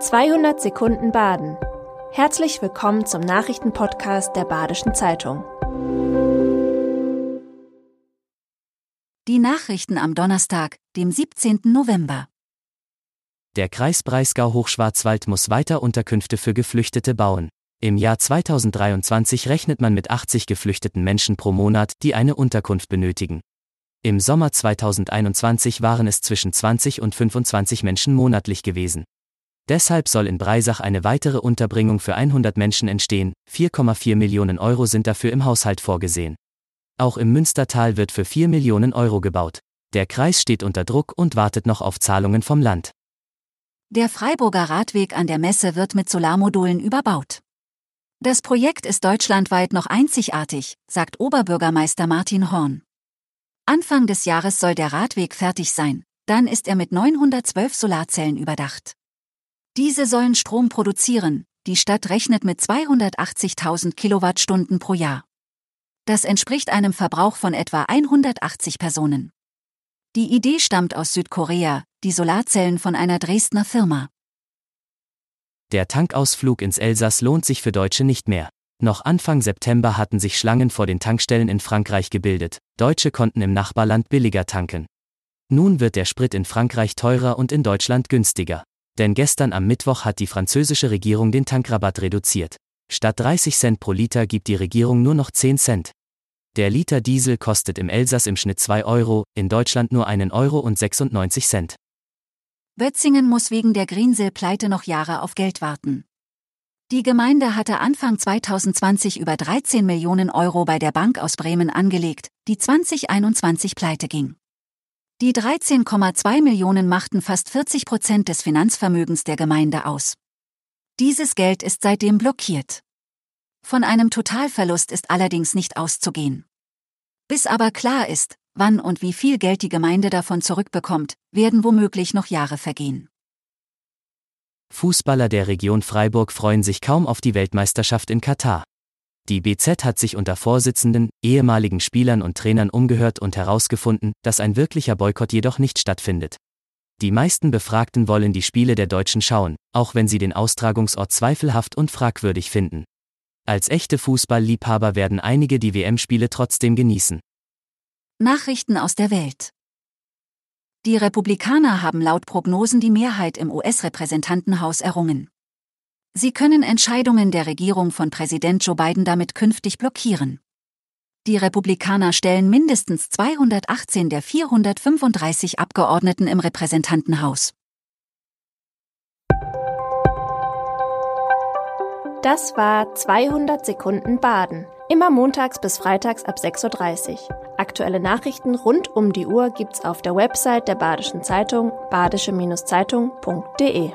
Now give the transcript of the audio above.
200 Sekunden Baden. Herzlich willkommen zum Nachrichtenpodcast der Badischen Zeitung. Die Nachrichten am Donnerstag, dem 17. November. Der Kreis Breisgau-Hochschwarzwald muss weiter Unterkünfte für Geflüchtete bauen. Im Jahr 2023 rechnet man mit 80 geflüchteten Menschen pro Monat, die eine Unterkunft benötigen. Im Sommer 2021 waren es zwischen 20 und 25 Menschen monatlich gewesen. Deshalb soll in Breisach eine weitere Unterbringung für 100 Menschen entstehen, 4,4 Millionen Euro sind dafür im Haushalt vorgesehen. Auch im Münstertal wird für 4 Millionen Euro gebaut. Der Kreis steht unter Druck und wartet noch auf Zahlungen vom Land. Der Freiburger Radweg an der Messe wird mit Solarmodulen überbaut. Das Projekt ist deutschlandweit noch einzigartig, sagt Oberbürgermeister Martin Horn. Anfang des Jahres soll der Radweg fertig sein, dann ist er mit 912 Solarzellen überdacht. Diese sollen Strom produzieren, die Stadt rechnet mit 280.000 Kilowattstunden pro Jahr. Das entspricht einem Verbrauch von etwa 180 Personen. Die Idee stammt aus Südkorea, die Solarzellen von einer Dresdner Firma. Der Tankausflug ins Elsass lohnt sich für Deutsche nicht mehr. Noch Anfang September hatten sich Schlangen vor den Tankstellen in Frankreich gebildet, Deutsche konnten im Nachbarland billiger tanken. Nun wird der Sprit in Frankreich teurer und in Deutschland günstiger. Denn gestern am Mittwoch hat die französische Regierung den Tankrabatt reduziert. Statt 30 Cent pro Liter gibt die Regierung nur noch 10 Cent. Der Liter Diesel kostet im Elsass im Schnitt 2 Euro, in Deutschland nur 1 Euro und 96 Cent. Bötzingen muss wegen der Greensill-Pleite noch Jahre auf Geld warten. Die Gemeinde hatte Anfang 2020 über 13 Millionen Euro bei der Bank aus Bremen angelegt, die 2021 pleite ging. Die 13,2 Millionen machten fast 40 Prozent des Finanzvermögens der Gemeinde aus. Dieses Geld ist seitdem blockiert. Von einem Totalverlust ist allerdings nicht auszugehen. Bis aber klar ist, wann und wie viel Geld die Gemeinde davon zurückbekommt, werden womöglich noch Jahre vergehen. Fußballer der Region Freiburg freuen sich kaum auf die Weltmeisterschaft in Katar. Die BZ hat sich unter Vorsitzenden, ehemaligen Spielern und Trainern umgehört und herausgefunden, dass ein wirklicher Boykott jedoch nicht stattfindet. Die meisten Befragten wollen die Spiele der Deutschen schauen, auch wenn sie den Austragungsort zweifelhaft und fragwürdig finden. Als echte Fußballliebhaber werden einige die WM-Spiele trotzdem genießen. Nachrichten aus der Welt. Die Republikaner haben laut Prognosen die Mehrheit im US-Repräsentantenhaus errungen. Sie können Entscheidungen der Regierung von Präsident Joe Biden damit künftig blockieren. Die Republikaner stellen mindestens 218 der 435 Abgeordneten im Repräsentantenhaus. Das war 200 Sekunden Baden. Immer montags bis freitags ab 6.30 Uhr. Aktuelle Nachrichten rund um die Uhr gibt's auf der Website der Badischen Zeitung badische-zeitung.de.